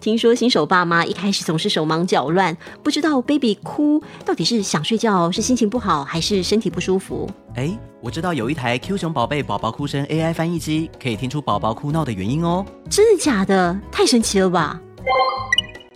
听说新手爸妈一开始总是手忙脚乱，不知道 baby 哭到底是想睡觉，是心情不好，还是身体不舒服？哎，我知道有一台 Q 熊宝贝宝宝哭声 AI 翻译机，可以听出宝宝哭闹的原因哦。真的假的？太神奇了吧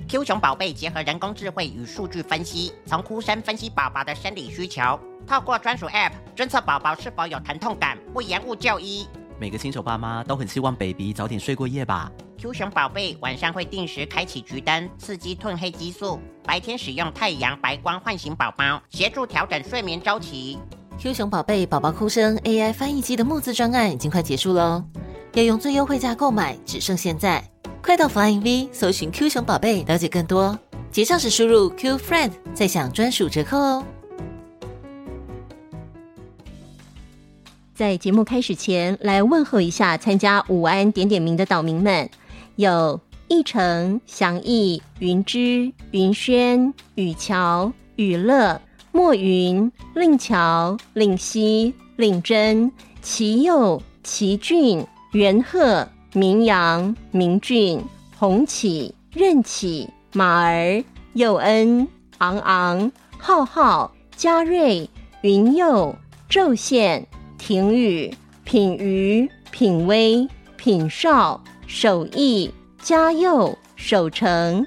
！Q 熊宝贝结合人工智慧与数据分析，从哭声分析宝宝的生理需求，透过专属 App 侦测宝宝是否有疼痛感，不延误就医。每个新手爸妈都很希望 baby 早点睡过夜吧。Q 熊宝贝晚上会定时开启橘灯，刺激褪黑激素；白天使用太阳白光唤醒宝宝，协助调整睡眠周期。Q 熊宝贝宝宝哭声 AI 翻译机的募资专案已经快结束喽，要用最优惠价购买，只剩现在，快到 Flying V 搜寻 Q 熊宝贝，了解更多。结账时输入 Q Friend，再享专属折扣哦。在节目开始前，来问候一下参加午安点点名的岛民们，有奕成、祥义、云芝、云轩、雨桥、雨乐、墨云、令乔、令熙、令真、齐佑、齐俊、元赫、明阳、明俊、洪启、任启、马儿、佑恩、昂昂、浩浩、嘉瑞、云佑、昼宪。廷宇、品瑜、品威、品少、守义、嘉佑、守成，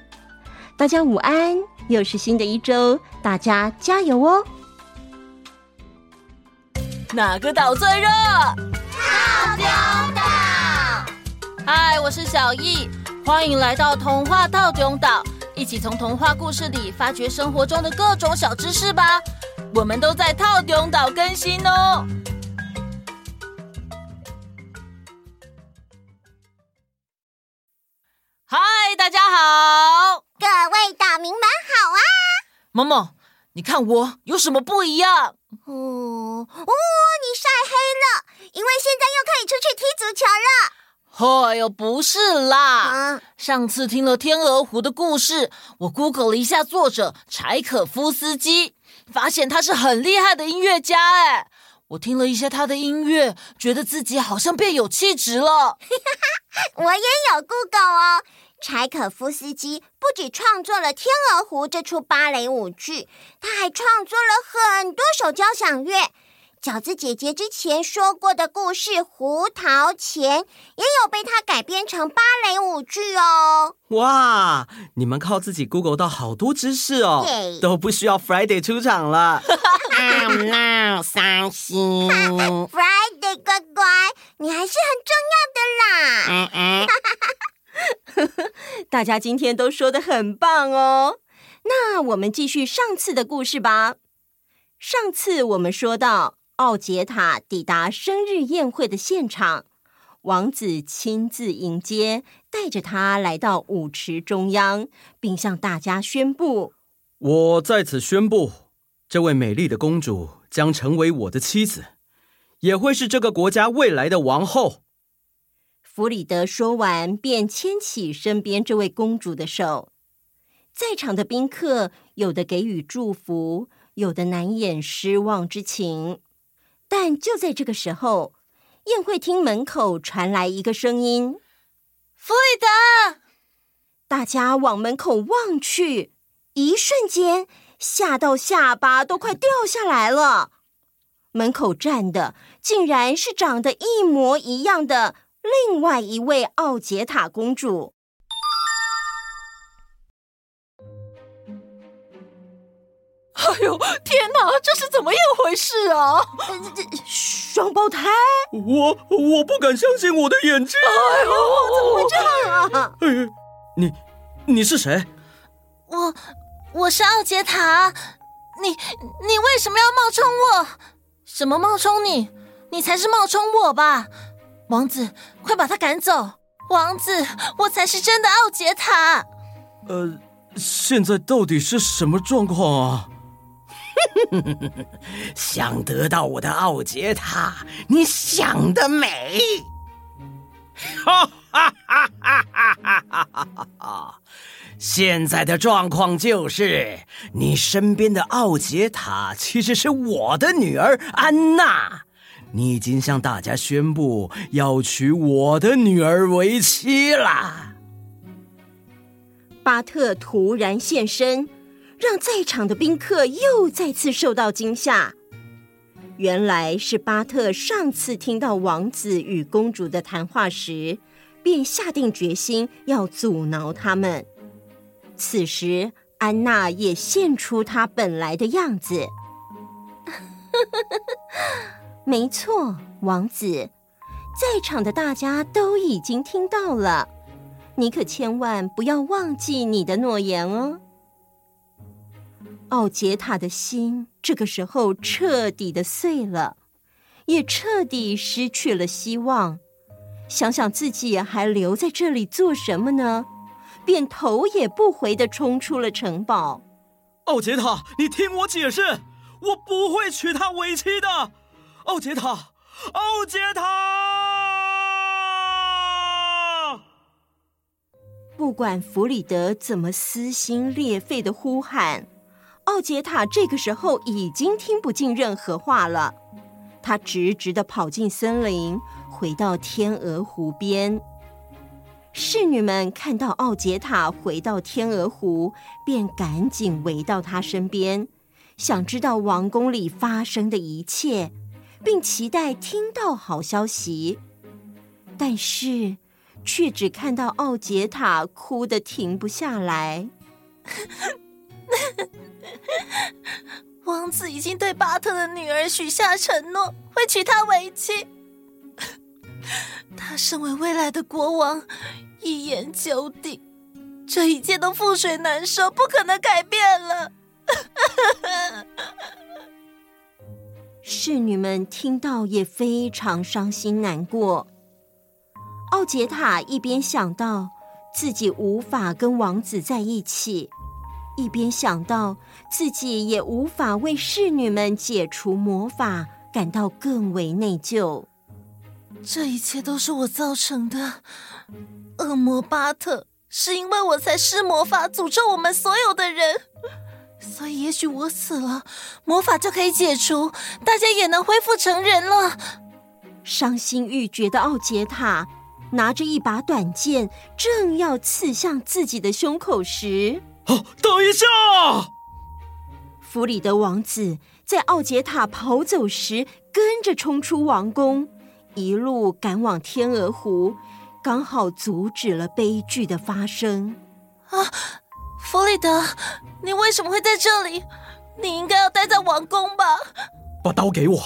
大家午安！又是新的一周，大家加油哦！哪个岛最热？套丢岛！嗨，我是小易，欢迎来到童话套丢岛，一起从童话故事里发掘生活中的各种小知识吧！我们都在套丢岛更新哦。某某，你看我有什么不一样？哦哦，你晒黑了，因为现在又可以出去踢足球了。哎呦，不是啦，啊、上次听了天鹅湖的故事，我 Google 了一下作者柴可夫斯基，发现他是很厉害的音乐家。哎，我听了一下他的音乐，觉得自己好像变有气质了。我也有 Google 哦。柴可夫斯基不止创作了《天鹅湖》这出芭蕾舞剧，他还创作了很多首交响乐。饺子姐姐之前说过的故事《胡桃钳》也有被他改编成芭蕾舞剧哦。哇，你们靠自己 Google 到好多知识哦，都不需要 Friday 出场了。Oh no，伤心。Friday 乖乖，你还是很重要的啦。嗯嗯。大家今天都说的很棒哦，那我们继续上次的故事吧。上次我们说到，奥杰塔抵达生日宴会的现场，王子亲自迎接，带着他来到舞池中央，并向大家宣布：“我在此宣布，这位美丽的公主将成为我的妻子，也会是这个国家未来的王后。”弗里德说完，便牵起身边这位公主的手。在场的宾客有的给予祝福，有的难掩失望之情。但就在这个时候，宴会厅门口传来一个声音：“弗里德！”大家往门口望去，一瞬间吓到下巴都快掉下来了。门口站的竟然是长得一模一样的。另外一位奥杰塔公主，哎呦天哪，这是怎么一回事啊？这这双胞胎？我我不敢相信我的眼睛！哎呦，怎么会这样啊？哎，你你是谁？我我是奥杰塔，你你为什么要冒充我？什么冒充你？你才是冒充我吧？王子，快把他赶走！王子，我才是真的奥杰塔。呃，现在到底是什么状况啊？想得到我的奥杰塔，你想得美！哈哈哈哈哈哈！现在的状况就是，你身边的奥杰塔其实是我的女儿安娜。你已经向大家宣布要娶我的女儿为妻啦！巴特突然现身，让在场的宾客又再次受到惊吓。原来是巴特上次听到王子与公主的谈话时，便下定决心要阻挠他们。此时，安娜也现出她本来的样子。没错，王子，在场的大家都已经听到了，你可千万不要忘记你的诺言哦。奥杰塔的心这个时候彻底的碎了，也彻底失去了希望。想想自己还留在这里做什么呢？便头也不回的冲出了城堡。奥杰塔，你听我解释，我不会娶她为妻的。奥杰塔，奥杰塔！不管弗里德怎么撕心裂肺的呼喊。奥杰塔这个时候已经听不进任何话了，他直直的跑进森林，回到天鹅湖边。侍女们看到奥杰塔回到天鹅湖，便赶紧围到他身边，想知道王宫里发生的一切，并期待听到好消息。但是，却只看到奥杰塔哭得停不下来。王子已经对巴特的女儿许下承诺，会娶她为妻。他身为未来的国王，一言九鼎，这一切都覆水难收，不可能改变了。侍女们听到也非常伤心难过。奥杰塔一边想到自己无法跟王子在一起。一边想到自己也无法为侍女们解除魔法，感到更为内疚。这一切都是我造成的，恶魔巴特，是因为我才施魔法诅咒我们所有的人。所以，也许我死了，魔法就可以解除，大家也能恢复成人了。伤心欲绝的奥杰塔拿着一把短剑，正要刺向自己的胸口时，哦，等一下！弗里德王子在奥杰塔跑走时，跟着冲出王宫，一路赶往天鹅湖，刚好阻止了悲剧的发生。啊，弗里德，你为什么会在这里？你应该要待在王宫吧？把刀给我。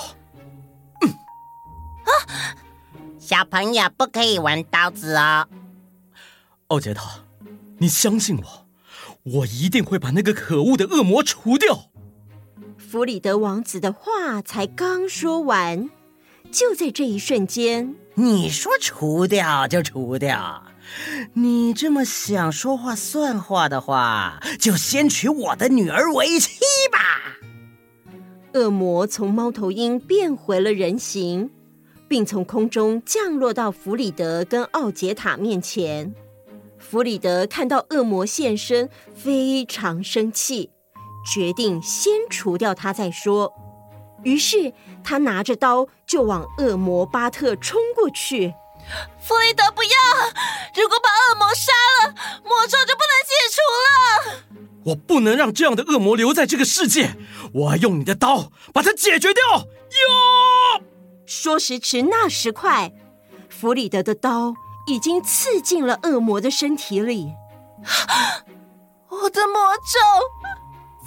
嗯。啊，小朋友不可以玩刀子哦。奥杰塔，你相信我。我一定会把那个可恶的恶魔除掉。弗里德王子的话才刚说完，就在这一瞬间，你说除掉就除掉，你这么想说话算话的话，就先娶我的女儿为妻吧。恶魔从猫头鹰变回了人形，并从空中降落到弗里德跟奥杰塔面前。弗里德看到恶魔现身，非常生气，决定先除掉他再说。于是他拿着刀就往恶魔巴特冲过去。弗里德，不要！如果把恶魔杀了，魔咒就不能解除了。我不能让这样的恶魔留在这个世界，我要用你的刀把它解决掉。哟！说时迟，那时快，弗里德的刀。已经刺进了恶魔的身体里，我的魔咒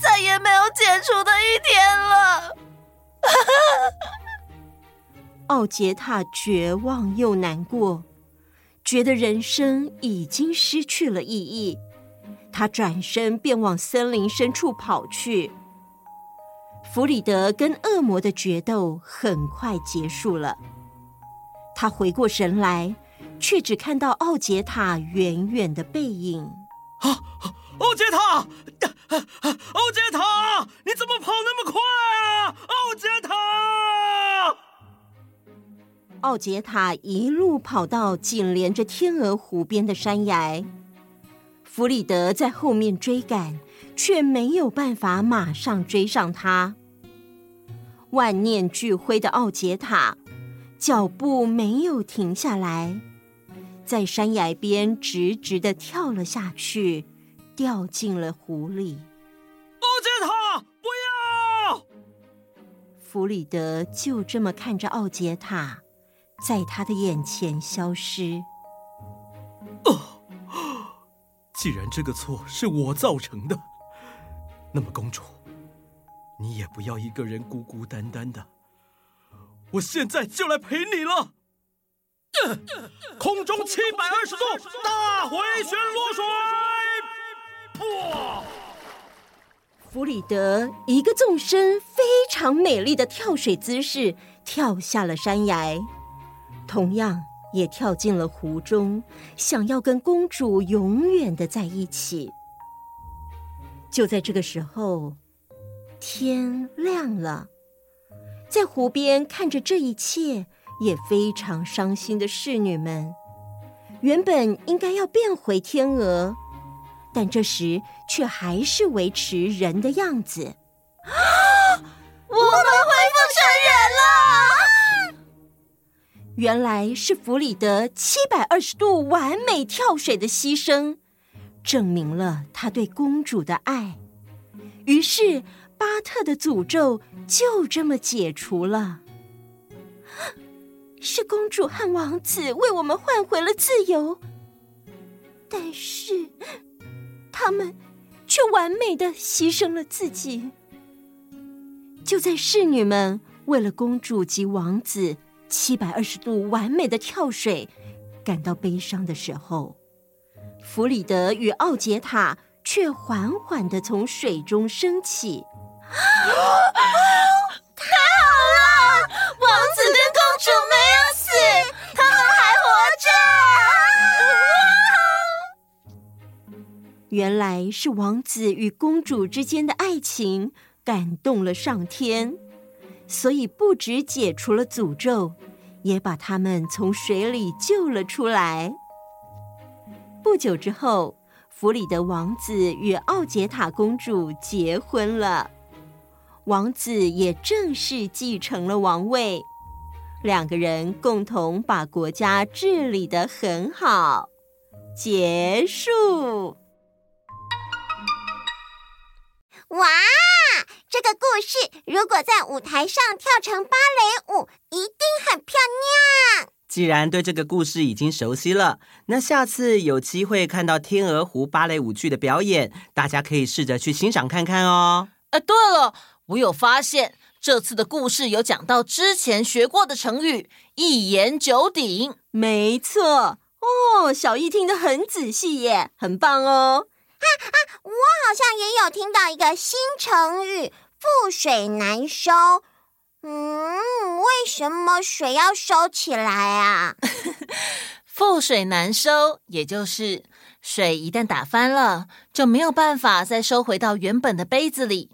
再也没有解除的一天了。奥杰塔绝望又难过，觉得人生已经失去了意义。他转身便往森林深处跑去。弗里德跟恶魔的决斗很快结束了，他回过神来。却只看到奥杰塔远远的背影。啊，奥杰塔，奥杰塔，你怎么跑那么快啊？奥杰塔！奥杰塔一路跑到紧连着天鹅湖边的山崖，弗里德在后面追赶，却没有办法马上追上他。万念俱灰的奥杰塔，脚步没有停下来。在山崖边直直的跳了下去，掉进了湖里。奥杰塔，不要！弗里德就这么看着奥杰塔在他的眼前消失。哦，既然这个错是我造成的，那么公主，你也不要一个人孤孤单单的。我现在就来陪你了。空中七百二十度大回旋落水，噗！弗里德一个纵身，非常美丽的跳水姿势，跳下了山崖，同样也跳进了湖中，想要跟公主永远的在一起。就在这个时候，天亮了，在湖边看着这一切。也非常伤心的侍女们，原本应该要变回天鹅，但这时却还是维持人的样子。啊！我们恢复成人了！原来是弗里德七百二十度完美跳水的牺牲，证明了他对公主的爱。于是巴特的诅咒就这么解除了。是公主和王子为我们换回了自由，但是他们却完美的牺牲了自己。就在侍女们为了公主及王子七百二十度完美的跳水感到悲伤的时候，弗里德与奥杰塔却缓缓的从水中升起。太好了，王子跟公主没有死，他们还活着 原来是王子与公主之间的爱情感动了上天，所以不只解除了诅咒，也把他们从水里救了出来。不久之后，府里的王子与奥杰塔公主结婚了，王子也正式继承了王位，两个人共同把国家治理的很好。结束。哇，这个故事如果在舞台上跳成芭蕾舞，一定很漂亮。既然对这个故事已经熟悉了，那下次有机会看到天鹅湖芭蕾舞剧的表演，大家可以试着去欣赏看看哦。哎，对了，我有发现这次的故事有讲到之前学过的成语“一言九鼎”。没错哦，小艺听得很仔细耶，很棒哦。啊啊！我好像也有听到一个新成语“覆水难收”。嗯，为什么水要收起来啊？覆水难收，也就是水一旦打翻了，就没有办法再收回到原本的杯子里。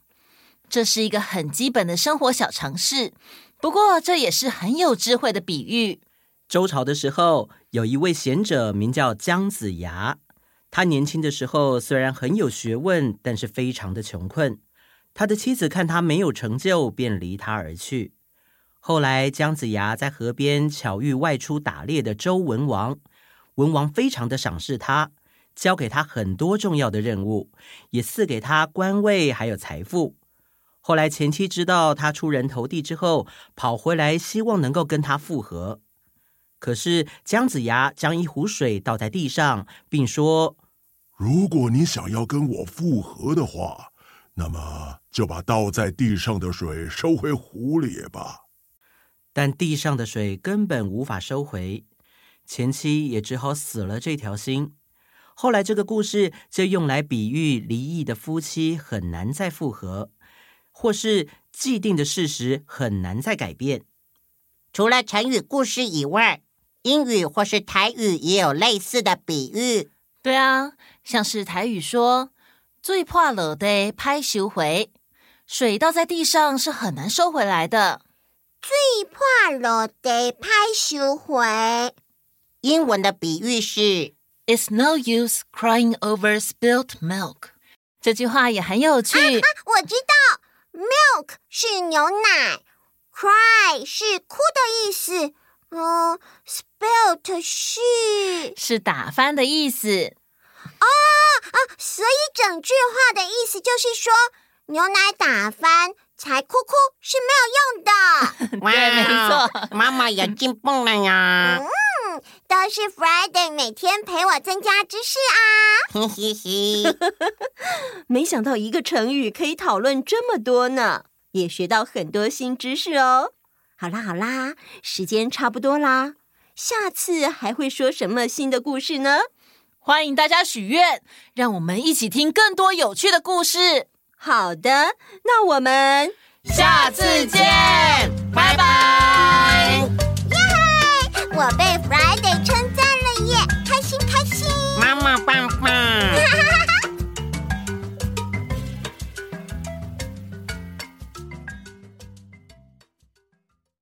这是一个很基本的生活小常识，不过这也是很有智慧的比喻。周朝的时候，有一位贤者名叫姜子牙。他年轻的时候虽然很有学问，但是非常的穷困。他的妻子看他没有成就，便离他而去。后来，姜子牙在河边巧遇外出打猎的周文王，文王非常的赏识他，交给他很多重要的任务，也赐给他官位还有财富。后来，前妻知道他出人头地之后，跑回来希望能够跟他复合。可是姜子牙将一壶水倒在地上，并说：“如果你想要跟我复合的话，那么就把倒在地上的水收回湖里吧。”但地上的水根本无法收回，前妻也只好死了这条心。后来这个故事就用来比喻离异的夫妻很难再复合，或是既定的事实很难再改变。除了成语故事以外，英语或是台语也有类似的比喻。对啊，像是台语说“水破了地拍收回”，水倒在地上是很难收回来的。最怕了地拍收回。英文的比喻是 “It's no use crying over spilt milk”。这句话也很有趣。啊，啊，我知道，milk 是牛奶，cry 是哭的意思。嗯，spilt 是是打翻的意思。所以整句话的意思就是说，牛奶打翻才哭哭是没有用的。对，没错，妈妈也进步了呀。嗯，都是 Friday 每天陪我增加知识啊。嘿嘿嘿，没想到一个成语可以讨论这么多呢，也学到很多新知识哦。好啦好啦，时间差不多啦，下次还会说什么新的故事呢？欢迎大家许愿，让我们一起听更多有趣的故事。好的，那我们下次见，拜拜。耶嗨，我被。